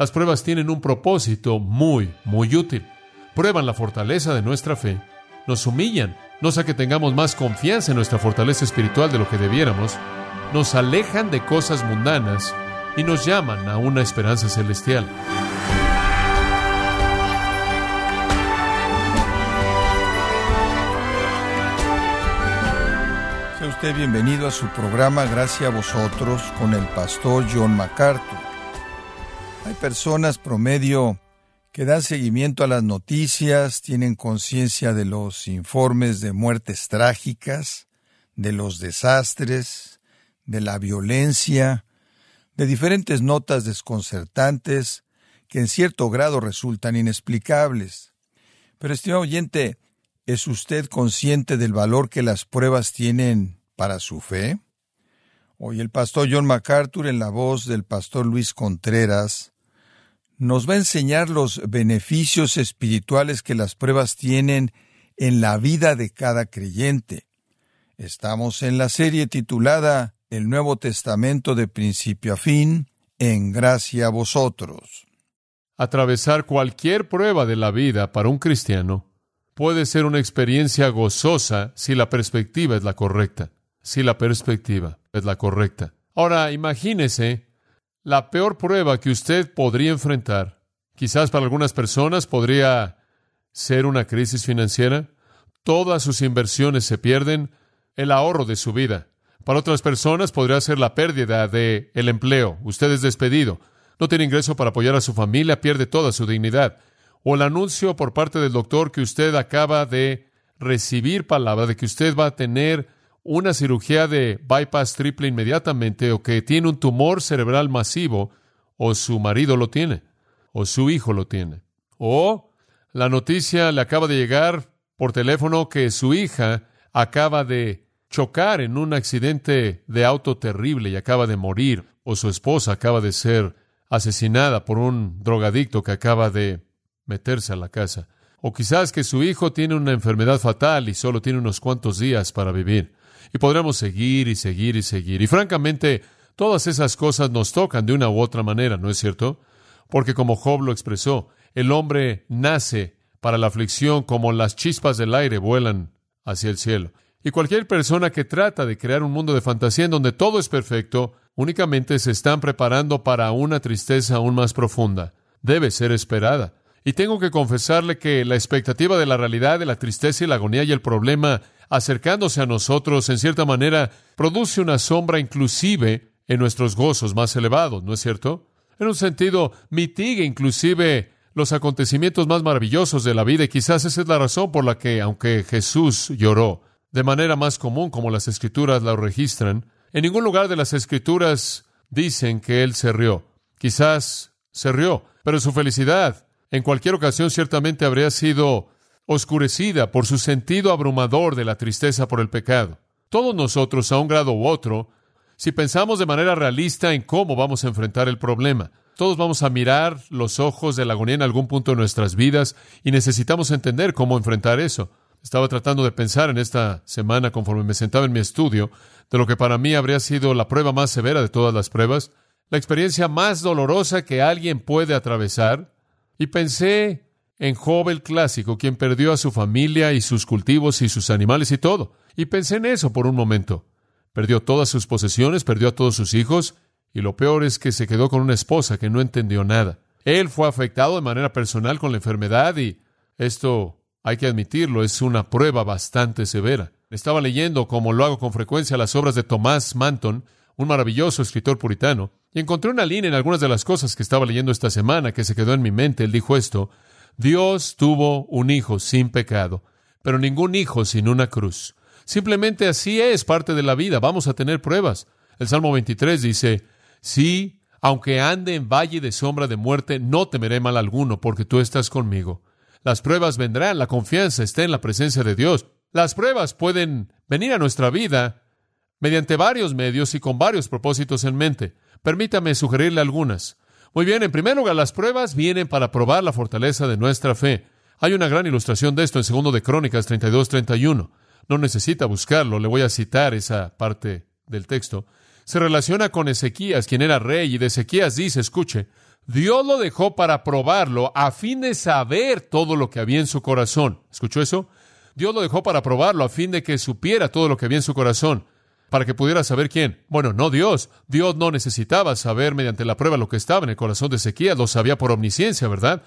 Las pruebas tienen un propósito muy, muy útil. Prueban la fortaleza de nuestra fe, nos humillan, no sea que tengamos más confianza en nuestra fortaleza espiritual de lo que debiéramos, nos alejan de cosas mundanas y nos llaman a una esperanza celestial. Sea usted bienvenido a su programa Gracias a vosotros con el pastor John MacArthur. Hay personas promedio que dan seguimiento a las noticias, tienen conciencia de los informes de muertes trágicas, de los desastres, de la violencia, de diferentes notas desconcertantes que en cierto grado resultan inexplicables. Pero, estimado oyente, ¿es usted consciente del valor que las pruebas tienen para su fe? Hoy el pastor John MacArthur, en la voz del pastor Luis Contreras, nos va a enseñar los beneficios espirituales que las pruebas tienen en la vida de cada creyente. Estamos en la serie titulada El Nuevo Testamento de principio a fin, en gracia a vosotros. Atravesar cualquier prueba de la vida para un cristiano puede ser una experiencia gozosa si la perspectiva es la correcta. Si la perspectiva es la correcta. Ahora, imagínese la peor prueba que usted podría enfrentar, quizás para algunas personas podría ser una crisis financiera. Todas sus inversiones se pierden, el ahorro de su vida. Para otras personas podría ser la pérdida de el empleo. Usted es despedido, no tiene ingreso para apoyar a su familia, pierde toda su dignidad. O el anuncio por parte del doctor que usted acaba de recibir palabra de que usted va a tener una cirugía de bypass triple inmediatamente o que tiene un tumor cerebral masivo o su marido lo tiene o su hijo lo tiene. O la noticia le acaba de llegar por teléfono que su hija acaba de chocar en un accidente de auto terrible y acaba de morir o su esposa acaba de ser asesinada por un drogadicto que acaba de meterse a la casa. O quizás que su hijo tiene una enfermedad fatal y solo tiene unos cuantos días para vivir. Y podremos seguir y seguir y seguir. Y francamente, todas esas cosas nos tocan de una u otra manera, ¿no es cierto? Porque como Job lo expresó, el hombre nace para la aflicción como las chispas del aire vuelan hacia el cielo. Y cualquier persona que trata de crear un mundo de fantasía en donde todo es perfecto, únicamente se están preparando para una tristeza aún más profunda. Debe ser esperada. Y tengo que confesarle que la expectativa de la realidad, de la tristeza y la agonía y el problema acercándose a nosotros, en cierta manera, produce una sombra inclusive en nuestros gozos más elevados, ¿no es cierto? En un sentido, mitiga inclusive los acontecimientos más maravillosos de la vida y quizás esa es la razón por la que, aunque Jesús lloró de manera más común como las escrituras la registran, en ningún lugar de las escrituras dicen que él se rió. Quizás se rió, pero su felicidad en cualquier ocasión ciertamente habría sido oscurecida por su sentido abrumador de la tristeza por el pecado. Todos nosotros, a un grado u otro, si pensamos de manera realista en cómo vamos a enfrentar el problema, todos vamos a mirar los ojos de la agonía en algún punto de nuestras vidas y necesitamos entender cómo enfrentar eso. Estaba tratando de pensar en esta semana conforme me sentaba en mi estudio de lo que para mí habría sido la prueba más severa de todas las pruebas, la experiencia más dolorosa que alguien puede atravesar, y pensé en Job el clásico, quien perdió a su familia y sus cultivos y sus animales y todo. Y pensé en eso por un momento. Perdió todas sus posesiones, perdió a todos sus hijos, y lo peor es que se quedó con una esposa que no entendió nada. Él fue afectado de manera personal con la enfermedad y esto, hay que admitirlo, es una prueba bastante severa. Estaba leyendo, como lo hago con frecuencia, las obras de Thomas Manton, un maravilloso escritor puritano, y encontré una línea en algunas de las cosas que estaba leyendo esta semana que se quedó en mi mente. Él dijo esto, Dios tuvo un hijo sin pecado, pero ningún hijo sin una cruz. Simplemente así es parte de la vida. Vamos a tener pruebas. El Salmo 23 dice, sí, aunque ande en valle de sombra de muerte, no temeré mal alguno, porque tú estás conmigo. Las pruebas vendrán, la confianza está en la presencia de Dios. Las pruebas pueden venir a nuestra vida mediante varios medios y con varios propósitos en mente. Permítame sugerirle algunas. Muy bien, en primer lugar, las pruebas vienen para probar la fortaleza de nuestra fe. Hay una gran ilustración de esto en segundo de Crónicas 32-31. No necesita buscarlo, le voy a citar esa parte del texto. Se relaciona con Ezequías, quien era rey, y de Ezequías dice, escuche, Dios lo dejó para probarlo a fin de saber todo lo que había en su corazón. ¿Escuchó eso? Dios lo dejó para probarlo a fin de que supiera todo lo que había en su corazón. Para que pudiera saber quién. Bueno, no Dios. Dios no necesitaba saber mediante la prueba lo que estaba en el corazón de Ezequiel. Lo sabía por omnisciencia, ¿verdad?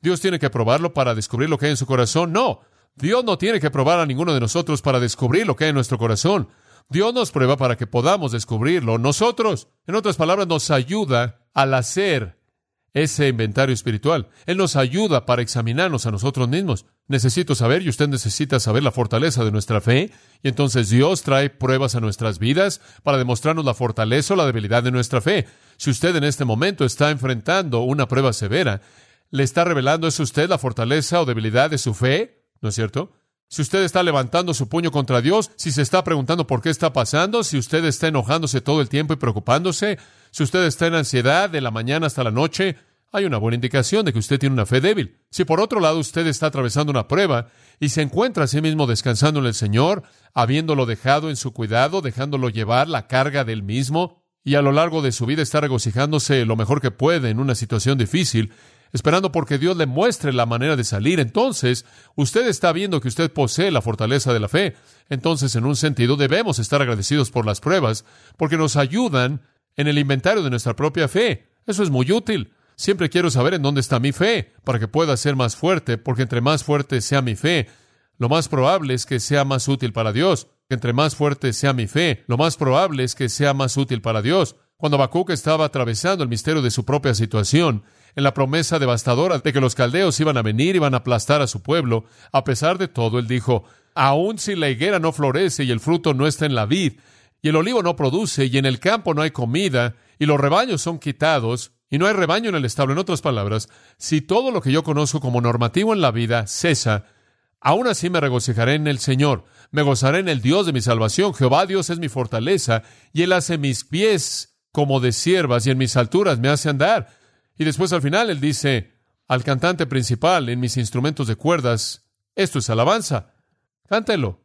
Dios tiene que probarlo para descubrir lo que hay en su corazón. No. Dios no tiene que probar a ninguno de nosotros para descubrir lo que hay en nuestro corazón. Dios nos prueba para que podamos descubrirlo nosotros. En otras palabras, nos ayuda al hacer ese inventario espiritual. Él nos ayuda para examinarnos a nosotros mismos. Necesito saber, y usted necesita saber la fortaleza de nuestra fe, y entonces Dios trae pruebas a nuestras vidas para demostrarnos la fortaleza o la debilidad de nuestra fe. Si usted en este momento está enfrentando una prueba severa, ¿le está revelando eso usted la fortaleza o debilidad de su fe? ¿No es cierto? Si usted está levantando su puño contra Dios, si se está preguntando por qué está pasando, si usted está enojándose todo el tiempo y preocupándose, si usted está en ansiedad de la mañana hasta la noche, hay una buena indicación de que usted tiene una fe débil. Si por otro lado usted está atravesando una prueba y se encuentra a sí mismo descansando en el Señor, habiéndolo dejado en su cuidado, dejándolo llevar la carga del mismo, y a lo largo de su vida está regocijándose lo mejor que puede en una situación difícil, esperando porque Dios le muestre la manera de salir, entonces usted está viendo que usted posee la fortaleza de la fe. Entonces, en un sentido, debemos estar agradecidos por las pruebas, porque nos ayudan en el inventario de nuestra propia fe. Eso es muy útil. Siempre quiero saber en dónde está mi fe, para que pueda ser más fuerte, porque entre más fuerte sea mi fe, lo más probable es que sea más útil para Dios. Entre más fuerte sea mi fe, lo más probable es que sea más útil para Dios. Cuando Habacuc estaba atravesando el misterio de su propia situación, en la promesa devastadora de que los caldeos iban a venir y iban a aplastar a su pueblo, a pesar de todo, él dijo, aun si la higuera no florece y el fruto no está en la vid, y el olivo no produce, y en el campo no hay comida, y los rebaños son quitados, y no hay rebaño en el establo, en otras palabras, si todo lo que yo conozco como normativo en la vida cesa, aún así me regocijaré en el Señor, me gozaré en el Dios de mi salvación, Jehová Dios es mi fortaleza, y Él hace mis pies como de siervas, y en mis alturas me hace andar. Y después al final él dice al cantante principal en mis instrumentos de cuerdas, esto es alabanza, cántelo.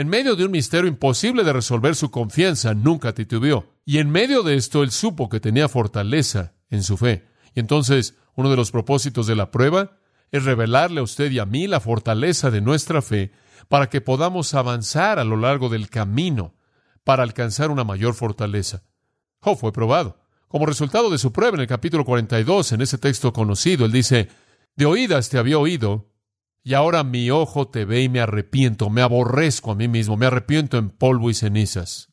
En medio de un misterio imposible de resolver, su confianza nunca titubeó. Y en medio de esto, él supo que tenía fortaleza en su fe. Y entonces, uno de los propósitos de la prueba es revelarle a usted y a mí la fortaleza de nuestra fe para que podamos avanzar a lo largo del camino para alcanzar una mayor fortaleza. Job fue probado. Como resultado de su prueba en el capítulo 42, en ese texto conocido, él dice, de oídas te había oído, y ahora mi ojo te ve y me arrepiento, me aborrezco a mí mismo, me arrepiento en polvo y cenizas.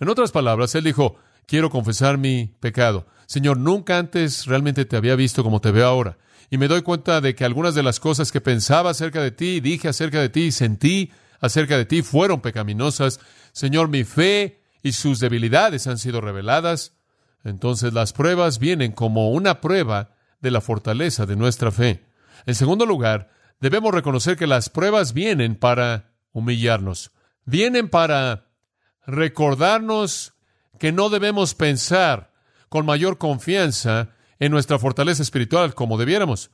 En otras palabras, él dijo, quiero confesar mi pecado. Señor, nunca antes realmente te había visto como te veo ahora. Y me doy cuenta de que algunas de las cosas que pensaba acerca de ti, dije acerca de ti y sentí acerca de ti fueron pecaminosas. Señor, mi fe y sus debilidades han sido reveladas. Entonces las pruebas vienen como una prueba de la fortaleza de nuestra fe. En segundo lugar, debemos reconocer que las pruebas vienen para humillarnos. Vienen para recordarnos que no debemos pensar con mayor confianza en nuestra fortaleza espiritual como debiéramos.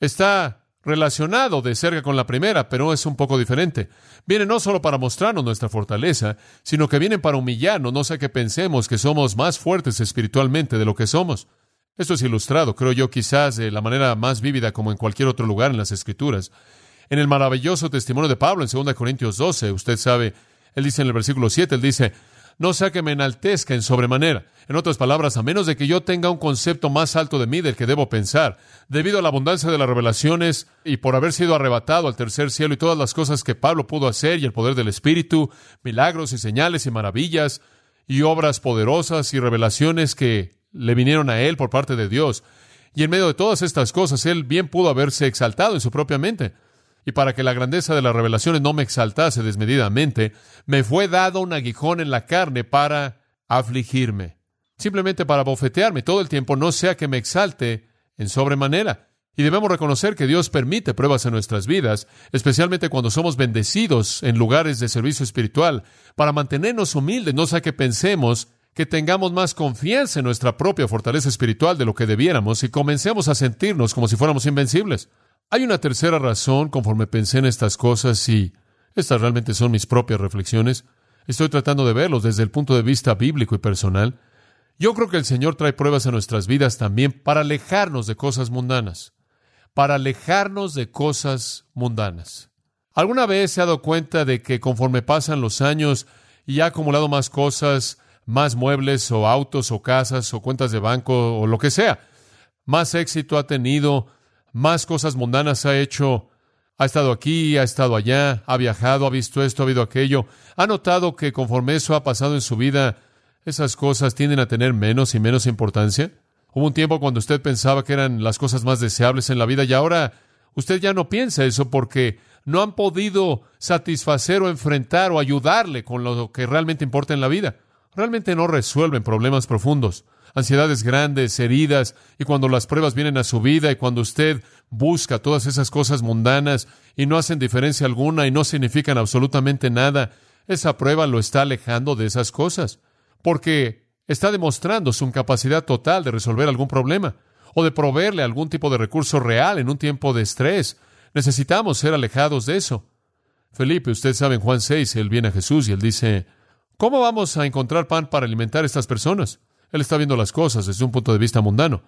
Está relacionado de cerca con la primera, pero es un poco diferente. Viene no solo para mostrarnos nuestra fortaleza, sino que vienen para humillarnos, no sea que pensemos que somos más fuertes espiritualmente de lo que somos. Esto es ilustrado, creo yo, quizás de la manera más vívida como en cualquier otro lugar en las Escrituras. En el maravilloso testimonio de Pablo en 2 Corintios 12, usted sabe, él dice en el versículo 7, él dice, no sea que me enaltezca en sobremanera. En otras palabras, a menos de que yo tenga un concepto más alto de mí del que debo pensar, debido a la abundancia de las revelaciones y por haber sido arrebatado al tercer cielo y todas las cosas que Pablo pudo hacer y el poder del Espíritu, milagros y señales y maravillas y obras poderosas y revelaciones que le vinieron a él por parte de Dios. Y en medio de todas estas cosas, él bien pudo haberse exaltado en su propia mente y para que la grandeza de las revelaciones no me exaltase desmedidamente, me fue dado un aguijón en la carne para afligirme, simplemente para bofetearme todo el tiempo, no sea que me exalte en sobremanera. Y debemos reconocer que Dios permite pruebas en nuestras vidas, especialmente cuando somos bendecidos en lugares de servicio espiritual, para mantenernos humildes, no sea que pensemos que tengamos más confianza en nuestra propia fortaleza espiritual de lo que debiéramos y comencemos a sentirnos como si fuéramos invencibles. Hay una tercera razón conforme pensé en estas cosas y estas realmente son mis propias reflexiones. Estoy tratando de verlos desde el punto de vista bíblico y personal. Yo creo que el Señor trae pruebas a nuestras vidas también para alejarnos de cosas mundanas, para alejarnos de cosas mundanas. ¿Alguna vez se ha dado cuenta de que conforme pasan los años y ha acumulado más cosas, más muebles o autos o casas o cuentas de banco o lo que sea, más éxito ha tenido, más cosas mundanas ha hecho, ha estado aquí, ha estado allá, ha viajado, ha visto esto, ha visto aquello, ha notado que conforme eso ha pasado en su vida, esas cosas tienden a tener menos y menos importancia. Hubo un tiempo cuando usted pensaba que eran las cosas más deseables en la vida y ahora usted ya no piensa eso porque no han podido satisfacer o enfrentar o ayudarle con lo que realmente importa en la vida. Realmente no resuelven problemas profundos, ansiedades grandes, heridas, y cuando las pruebas vienen a su vida y cuando usted busca todas esas cosas mundanas y no hacen diferencia alguna y no significan absolutamente nada, esa prueba lo está alejando de esas cosas porque está demostrando su incapacidad total de resolver algún problema o de proveerle algún tipo de recurso real en un tiempo de estrés. Necesitamos ser alejados de eso. Felipe, usted sabe en Juan 6, él viene a Jesús y él dice, ¿cómo vamos a encontrar pan para alimentar a estas personas? Él está viendo las cosas desde un punto de vista mundano.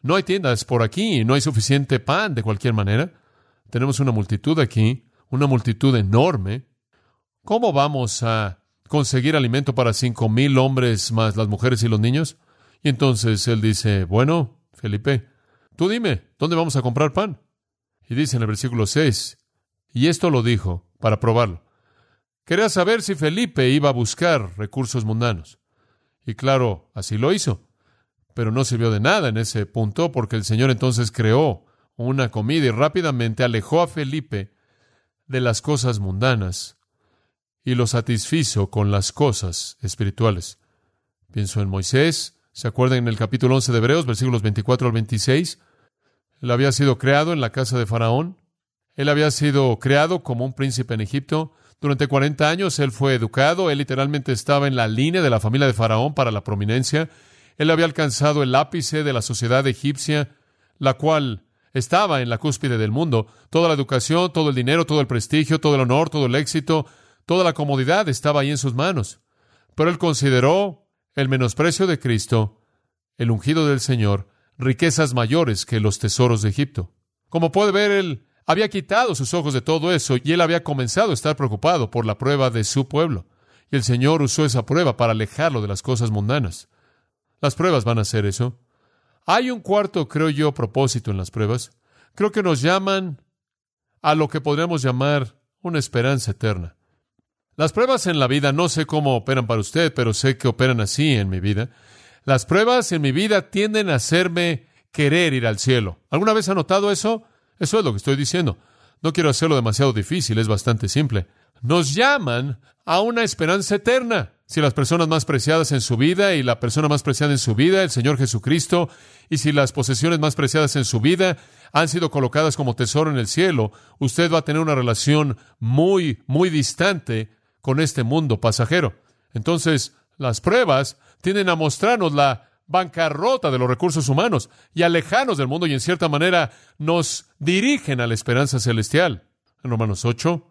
No hay tiendas por aquí, no hay suficiente pan de cualquier manera. Tenemos una multitud aquí, una multitud enorme. ¿Cómo vamos a conseguir alimento para cinco mil hombres más las mujeres y los niños? Y entonces él dice, bueno, Felipe, tú dime, ¿dónde vamos a comprar pan? Y dice en el versículo 6, y esto lo dijo para probarlo. Quería saber si Felipe iba a buscar recursos mundanos. Y claro, así lo hizo. Pero no sirvió de nada en ese punto porque el Señor entonces creó una comida y rápidamente alejó a Felipe de las cosas mundanas y lo satisfizo con las cosas espirituales. Pienso en Moisés, ¿se acuerdan en el capítulo 11 de Hebreos, versículos 24 al 26? Él había sido creado en la casa de Faraón. Él había sido creado como un príncipe en Egipto. Durante 40 años él fue educado. Él literalmente estaba en la línea de la familia de Faraón para la prominencia. Él había alcanzado el ápice de la sociedad egipcia, la cual estaba en la cúspide del mundo. Toda la educación, todo el dinero, todo el prestigio, todo el honor, todo el éxito, Toda la comodidad estaba ahí en sus manos. Pero él consideró el menosprecio de Cristo, el ungido del Señor, riquezas mayores que los tesoros de Egipto. Como puede ver, él había quitado sus ojos de todo eso y él había comenzado a estar preocupado por la prueba de su pueblo. Y el Señor usó esa prueba para alejarlo de las cosas mundanas. Las pruebas van a hacer eso. Hay un cuarto, creo yo, propósito en las pruebas. Creo que nos llaman a lo que podríamos llamar una esperanza eterna. Las pruebas en la vida, no sé cómo operan para usted, pero sé que operan así en mi vida. Las pruebas en mi vida tienden a hacerme querer ir al cielo. ¿Alguna vez ha notado eso? Eso es lo que estoy diciendo. No quiero hacerlo demasiado difícil, es bastante simple. Nos llaman a una esperanza eterna. Si las personas más preciadas en su vida y la persona más preciada en su vida, el Señor Jesucristo, y si las posesiones más preciadas en su vida han sido colocadas como tesoro en el cielo, usted va a tener una relación muy, muy distante con este mundo pasajero. Entonces, las pruebas tienden a mostrarnos la bancarrota de los recursos humanos y alejarnos del mundo y en cierta manera nos dirigen a la esperanza celestial. En Romanos 8,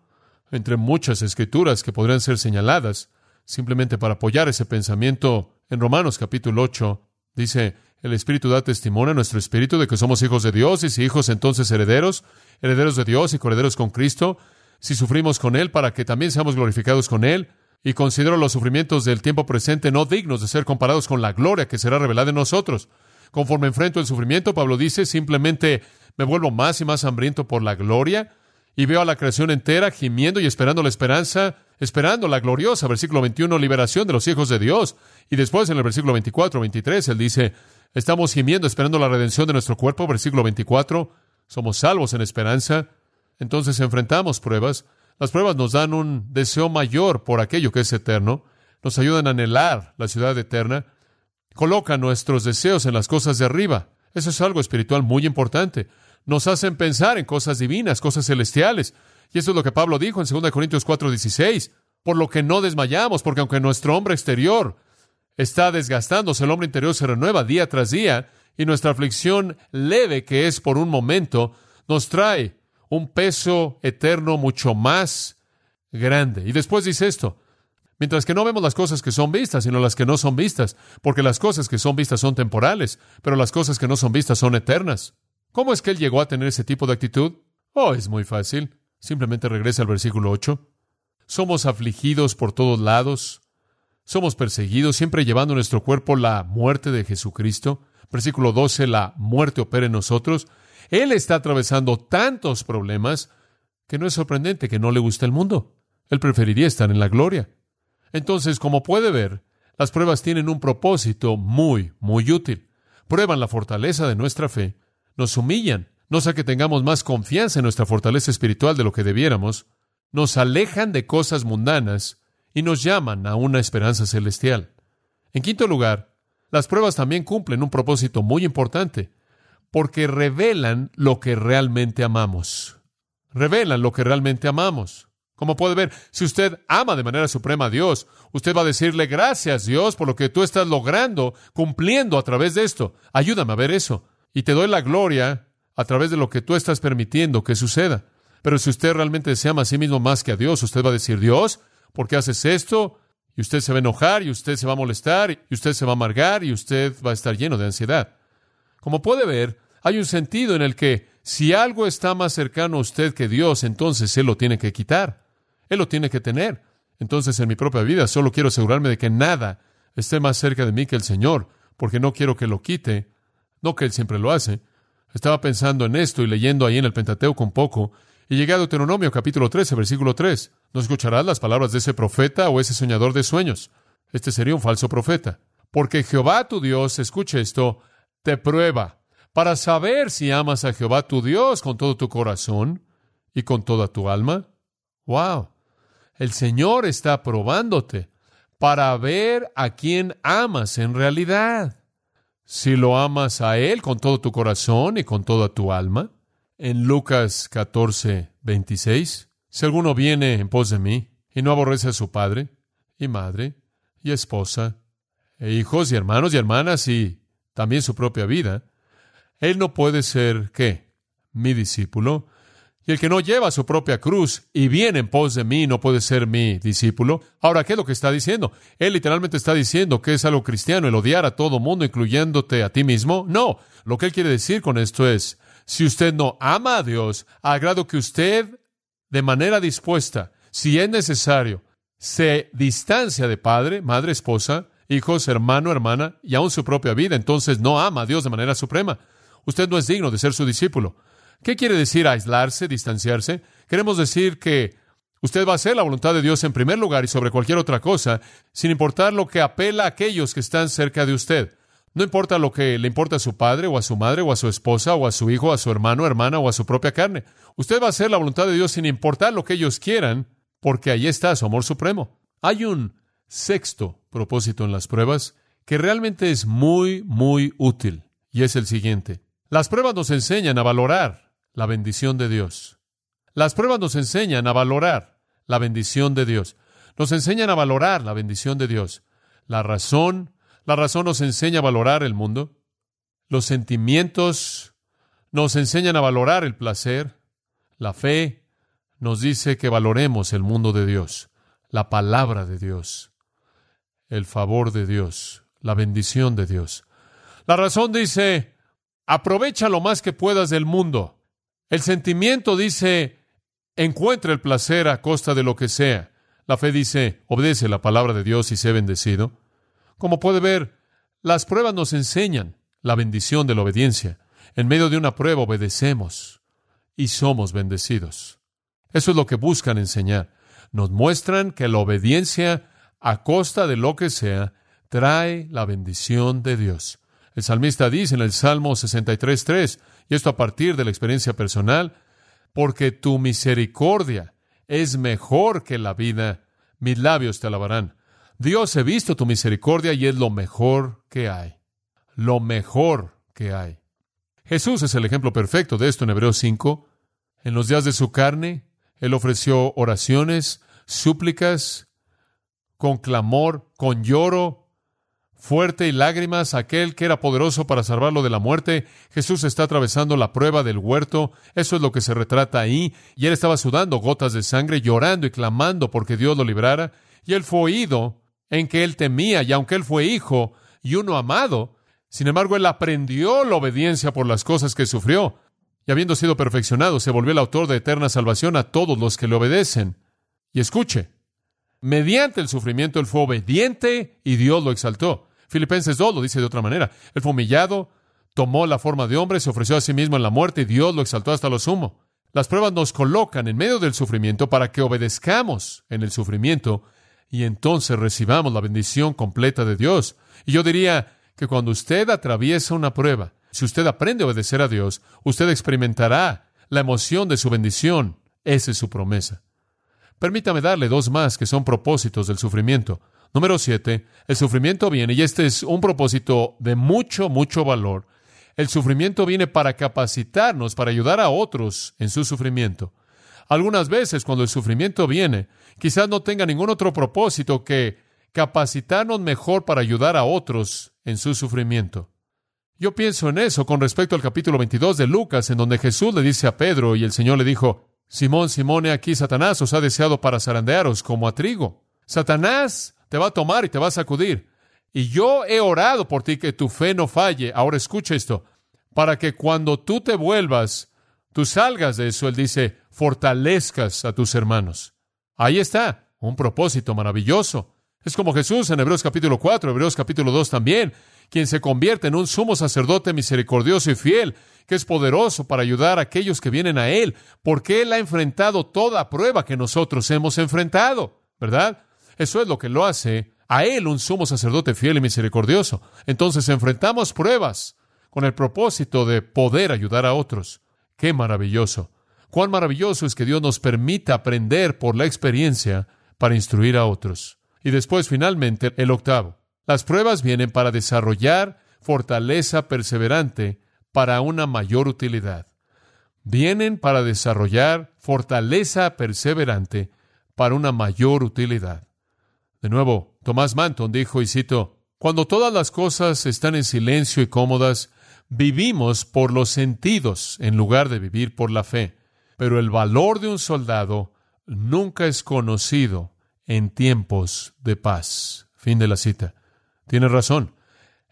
entre muchas escrituras que podrían ser señaladas, simplemente para apoyar ese pensamiento, en Romanos capítulo 8, dice, el Espíritu da testimonio a nuestro espíritu de que somos hijos de Dios y si hijos entonces herederos, herederos de Dios y coherederos con Cristo, si sufrimos con Él para que también seamos glorificados con Él, y considero los sufrimientos del tiempo presente no dignos de ser comparados con la gloria que será revelada en nosotros. Conforme enfrento el sufrimiento, Pablo dice, simplemente me vuelvo más y más hambriento por la gloria y veo a la creación entera gimiendo y esperando la esperanza, esperando la gloriosa, versículo 21, liberación de los hijos de Dios. Y después en el versículo 24, 23, él dice, estamos gimiendo esperando la redención de nuestro cuerpo, versículo 24, somos salvos en esperanza. Entonces enfrentamos pruebas. Las pruebas nos dan un deseo mayor por aquello que es eterno, nos ayudan a anhelar la ciudad eterna, colocan nuestros deseos en las cosas de arriba. Eso es algo espiritual muy importante. Nos hacen pensar en cosas divinas, cosas celestiales. Y eso es lo que Pablo dijo en 2 Corintios 4:16. Por lo que no desmayamos, porque aunque nuestro hombre exterior está desgastándose, el hombre interior se renueva día tras día, y nuestra aflicción leve, que es por un momento, nos trae un peso eterno mucho más grande. Y después dice esto, Mientras que no vemos las cosas que son vistas, sino las que no son vistas, porque las cosas que son vistas son temporales, pero las cosas que no son vistas son eternas. ¿Cómo es que él llegó a tener ese tipo de actitud? Oh, es muy fácil. Simplemente regresa al versículo 8. Somos afligidos por todos lados. Somos perseguidos, siempre llevando en nuestro cuerpo la muerte de Jesucristo. Versículo 12, la muerte opera en nosotros. Él está atravesando tantos problemas que no es sorprendente que no le guste el mundo. Él preferiría estar en la gloria. Entonces, como puede ver, las pruebas tienen un propósito muy, muy útil. Prueban la fortaleza de nuestra fe, nos humillan, no sea que tengamos más confianza en nuestra fortaleza espiritual de lo que debiéramos, nos alejan de cosas mundanas y nos llaman a una esperanza celestial. En quinto lugar, las pruebas también cumplen un propósito muy importante, porque revelan lo que realmente amamos. Revelan lo que realmente amamos. Como puede ver, si usted ama de manera suprema a Dios, usted va a decirle gracias Dios por lo que tú estás logrando, cumpliendo a través de esto. Ayúdame a ver eso. Y te doy la gloria a través de lo que tú estás permitiendo que suceda. Pero si usted realmente se ama a sí mismo más que a Dios, usted va a decir, Dios, ¿por qué haces esto? Y usted se va a enojar, y usted se va a molestar, y usted se va a amargar, y usted va a estar lleno de ansiedad. Como puede ver, hay un sentido en el que si algo está más cercano a usted que Dios, entonces Él lo tiene que quitar. Él lo tiene que tener. Entonces, en mi propia vida, solo quiero asegurarme de que nada esté más cerca de mí que el Señor, porque no quiero que lo quite, no que Él siempre lo hace. Estaba pensando en esto y leyendo ahí en el Pentateuco un poco, y llegué a Deuteronomio capítulo 13, versículo 3. ¿No escucharás las palabras de ese profeta o ese soñador de sueños? Este sería un falso profeta. Porque Jehová tu Dios, escuche esto, te prueba para saber si amas a Jehová tu Dios con todo tu corazón y con toda tu alma. Wow. El Señor está probándote para ver a quién amas en realidad. Si lo amas a Él con todo tu corazón y con toda tu alma. En Lucas 14, 26, si alguno viene en pos de mí y no aborrece a su padre y madre y esposa e hijos y hermanos y hermanas y también su propia vida, él no puede ser, ¿qué? Mi discípulo. Y el que no lleva su propia cruz y viene en pos de mí no puede ser mi discípulo. Ahora, ¿qué es lo que está diciendo? Él literalmente está diciendo que es algo cristiano el odiar a todo mundo, incluyéndote a ti mismo. No, lo que él quiere decir con esto es, si usted no ama a Dios, a grado que usted, de manera dispuesta, si es necesario, se distancia de padre, madre, esposa, hijos, hermano, hermana y aún su propia vida, entonces no ama a Dios de manera suprema. Usted no es digno de ser su discípulo. ¿Qué quiere decir aislarse, distanciarse? Queremos decir que usted va a hacer la voluntad de Dios en primer lugar y sobre cualquier otra cosa, sin importar lo que apela a aquellos que están cerca de usted. No importa lo que le importa a su padre o a su madre o a su esposa o a su hijo, a su hermano, hermana o a su propia carne. Usted va a hacer la voluntad de Dios sin importar lo que ellos quieran, porque ahí está su amor supremo. Hay un sexto propósito en las pruebas que realmente es muy, muy útil, y es el siguiente. Las pruebas nos enseñan a valorar la bendición de Dios. Las pruebas nos enseñan a valorar la bendición de Dios. Nos enseñan a valorar la bendición de Dios. La razón, la razón nos enseña a valorar el mundo. Los sentimientos nos enseñan a valorar el placer. La fe nos dice que valoremos el mundo de Dios, la palabra de Dios, el favor de Dios, la bendición de Dios. La razón dice, aprovecha lo más que puedas del mundo. El sentimiento dice, encuentra el placer a costa de lo que sea. La fe dice, obedece la palabra de Dios y sé bendecido. Como puede ver, las pruebas nos enseñan la bendición de la obediencia. En medio de una prueba obedecemos y somos bendecidos. Eso es lo que buscan enseñar. Nos muestran que la obediencia a costa de lo que sea trae la bendición de Dios. El salmista dice en el Salmo 63.3, y esto a partir de la experiencia personal, porque tu misericordia es mejor que la vida, mis labios te alabarán. Dios, he visto tu misericordia y es lo mejor que hay. Lo mejor que hay. Jesús es el ejemplo perfecto de esto en Hebreos 5. En los días de su carne, Él ofreció oraciones, súplicas, con clamor, con lloro, fuerte y lágrimas, aquel que era poderoso para salvarlo de la muerte. Jesús está atravesando la prueba del huerto, eso es lo que se retrata ahí, y él estaba sudando gotas de sangre, llorando y clamando porque Dios lo librara, y él fue oído en que él temía, y aunque él fue hijo y uno amado, sin embargo él aprendió la obediencia por las cosas que sufrió, y habiendo sido perfeccionado, se volvió el autor de eterna salvación a todos los que le obedecen. Y escuche, mediante el sufrimiento él fue obediente y Dios lo exaltó. Filipenses 2 lo dice de otra manera. Él fue humillado, tomó la forma de hombre, se ofreció a sí mismo en la muerte y Dios lo exaltó hasta lo sumo. Las pruebas nos colocan en medio del sufrimiento para que obedezcamos en el sufrimiento y entonces recibamos la bendición completa de Dios. Y yo diría que cuando usted atraviesa una prueba, si usted aprende a obedecer a Dios, usted experimentará la emoción de su bendición. Esa es su promesa. Permítame darle dos más que son propósitos del sufrimiento. Número siete, el sufrimiento viene, y este es un propósito de mucho, mucho valor. El sufrimiento viene para capacitarnos, para ayudar a otros en su sufrimiento. Algunas veces cuando el sufrimiento viene, quizás no tenga ningún otro propósito que capacitarnos mejor para ayudar a otros en su sufrimiento. Yo pienso en eso con respecto al capítulo 22 de Lucas, en donde Jesús le dice a Pedro y el Señor le dijo, Simón, Simón, he aquí Satanás os ha deseado para zarandearos como a trigo. Satanás te va a tomar y te va a sacudir. Y yo he orado por ti que tu fe no falle. Ahora escucha esto, para que cuando tú te vuelvas, tú salgas de eso. Él dice, fortalezcas a tus hermanos. Ahí está, un propósito maravilloso. Es como Jesús en Hebreos capítulo 4, Hebreos capítulo 2 también, quien se convierte en un sumo sacerdote misericordioso y fiel, que es poderoso para ayudar a aquellos que vienen a Él, porque Él ha enfrentado toda prueba que nosotros hemos enfrentado, ¿verdad? Eso es lo que lo hace a Él un sumo sacerdote fiel y misericordioso. Entonces enfrentamos pruebas con el propósito de poder ayudar a otros. ¡Qué maravilloso! Cuán maravilloso es que Dios nos permita aprender por la experiencia para instruir a otros. Y después, finalmente, el octavo. Las pruebas vienen para desarrollar fortaleza perseverante para una mayor utilidad. Vienen para desarrollar fortaleza perseverante para una mayor utilidad. De nuevo, Tomás Manton dijo, y cito, Cuando todas las cosas están en silencio y cómodas, vivimos por los sentidos en lugar de vivir por la fe pero el valor de un soldado nunca es conocido en tiempos de paz. Fin de la cita. Tiene razón.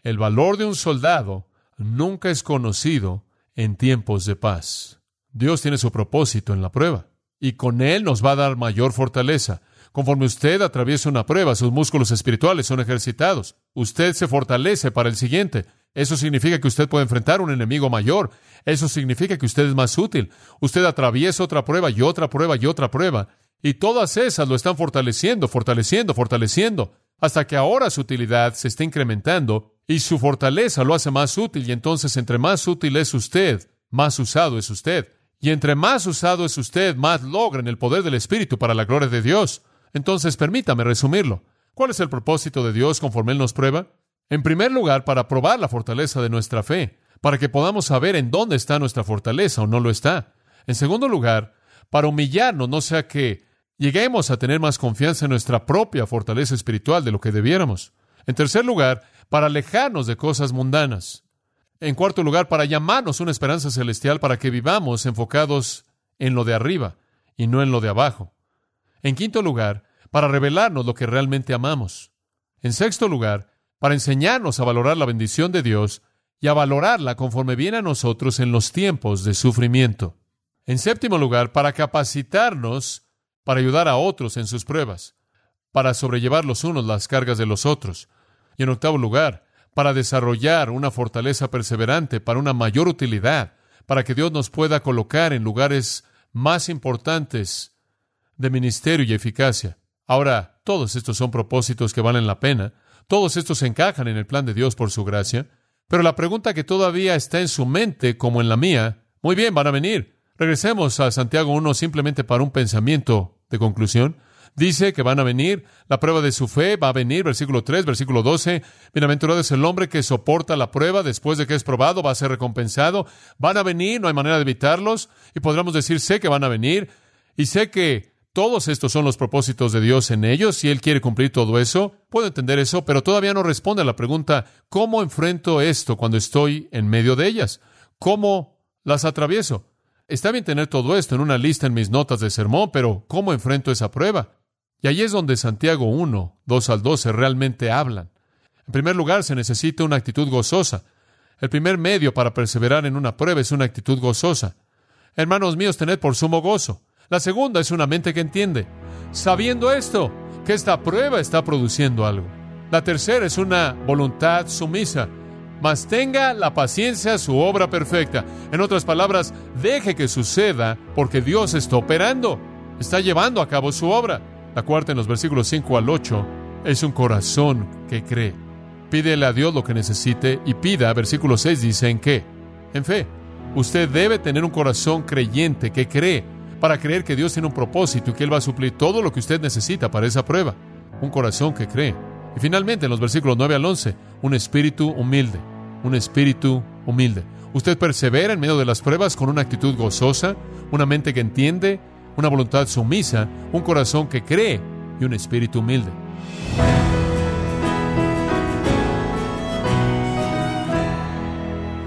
El valor de un soldado nunca es conocido en tiempos de paz. Dios tiene su propósito en la prueba y con Él nos va a dar mayor fortaleza. Conforme usted atraviesa una prueba, sus músculos espirituales son ejercitados. Usted se fortalece para el siguiente. Eso significa que usted puede enfrentar un enemigo mayor. Eso significa que usted es más útil. Usted atraviesa otra prueba y otra prueba y otra prueba. Y todas esas lo están fortaleciendo, fortaleciendo, fortaleciendo, hasta que ahora su utilidad se está incrementando y su fortaleza lo hace más útil. Y entonces, entre más útil es usted, más usado es usted. Y entre más usado es usted, más logran el poder del Espíritu para la gloria de Dios. Entonces, permítame resumirlo. ¿Cuál es el propósito de Dios conforme Él nos prueba? En primer lugar, para probar la fortaleza de nuestra fe, para que podamos saber en dónde está nuestra fortaleza o no lo está. En segundo lugar, para humillarnos, no sea que lleguemos a tener más confianza en nuestra propia fortaleza espiritual de lo que debiéramos. En tercer lugar, para alejarnos de cosas mundanas. En cuarto lugar, para llamarnos una esperanza celestial para que vivamos enfocados en lo de arriba y no en lo de abajo. En quinto lugar, para revelarnos lo que realmente amamos. En sexto lugar, para enseñarnos a valorar la bendición de Dios y a valorarla conforme viene a nosotros en los tiempos de sufrimiento. En séptimo lugar, para capacitarnos para ayudar a otros en sus pruebas, para sobrellevar los unos las cargas de los otros. Y en octavo lugar, para desarrollar una fortaleza perseverante para una mayor utilidad, para que Dios nos pueda colocar en lugares más importantes de ministerio y eficacia. Ahora, todos estos son propósitos que valen la pena, todos estos encajan en el plan de Dios por su gracia, pero la pregunta que todavía está en su mente como en la mía, muy bien, van a venir. Regresemos a Santiago 1 simplemente para un pensamiento de conclusión. Dice que van a venir, la prueba de su fe va a venir, versículo 3, versículo 12. Bienaventurado es el hombre que soporta la prueba, después de que es probado, va a ser recompensado. Van a venir, no hay manera de evitarlos, y podríamos decir, sé que van a venir, y sé que todos estos son los propósitos de Dios en ellos y Él quiere cumplir todo eso. Puedo entender eso, pero todavía no responde a la pregunta, ¿cómo enfrento esto cuando estoy en medio de ellas? ¿Cómo las atravieso? Está bien tener todo esto en una lista en mis notas de sermón, pero ¿cómo enfrento esa prueba? Y ahí es donde Santiago 1, 2 al 12 realmente hablan. En primer lugar, se necesita una actitud gozosa. El primer medio para perseverar en una prueba es una actitud gozosa. Hermanos míos, tened por sumo gozo. La segunda es una mente que entiende, sabiendo esto, que esta prueba está produciendo algo. La tercera es una voluntad sumisa, mas tenga la paciencia su obra perfecta. En otras palabras, deje que suceda porque Dios está operando, está llevando a cabo su obra. La cuarta en los versículos 5 al 8 es un corazón que cree. Pídele a Dios lo que necesite y pida, versículo 6 dice, ¿en qué? En fe. Usted debe tener un corazón creyente que cree para creer que Dios tiene un propósito y que Él va a suplir todo lo que usted necesita para esa prueba. Un corazón que cree. Y finalmente, en los versículos 9 al 11, un espíritu humilde. Un espíritu humilde. Usted persevera en medio de las pruebas con una actitud gozosa, una mente que entiende, una voluntad sumisa, un corazón que cree y un espíritu humilde.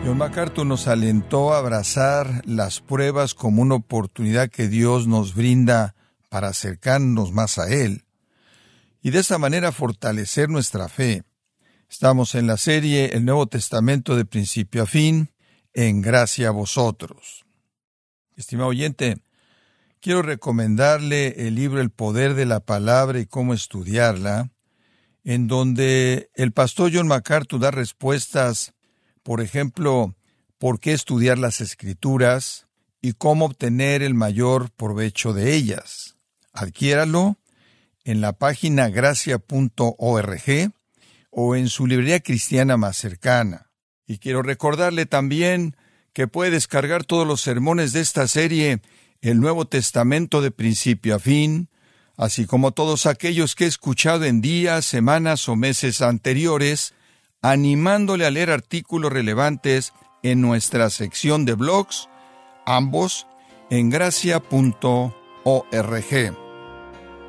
John MacArthur nos alentó a abrazar las pruebas como una oportunidad que Dios nos brinda para acercarnos más a Él y de esa manera fortalecer nuestra fe. Estamos en la serie El Nuevo Testamento de principio a fin, en gracia a vosotros. Estimado oyente, quiero recomendarle el libro El Poder de la Palabra y cómo estudiarla, en donde el pastor John MacArthur da respuestas por ejemplo, por qué estudiar las escrituras y cómo obtener el mayor provecho de ellas. Adquiéralo en la página gracia.org o en su librería cristiana más cercana. Y quiero recordarle también que puede descargar todos los sermones de esta serie, el Nuevo Testamento de principio a fin, así como todos aquellos que he escuchado en días, semanas o meses anteriores, animándole a leer artículos relevantes en nuestra sección de blogs, ambos en gracia.org.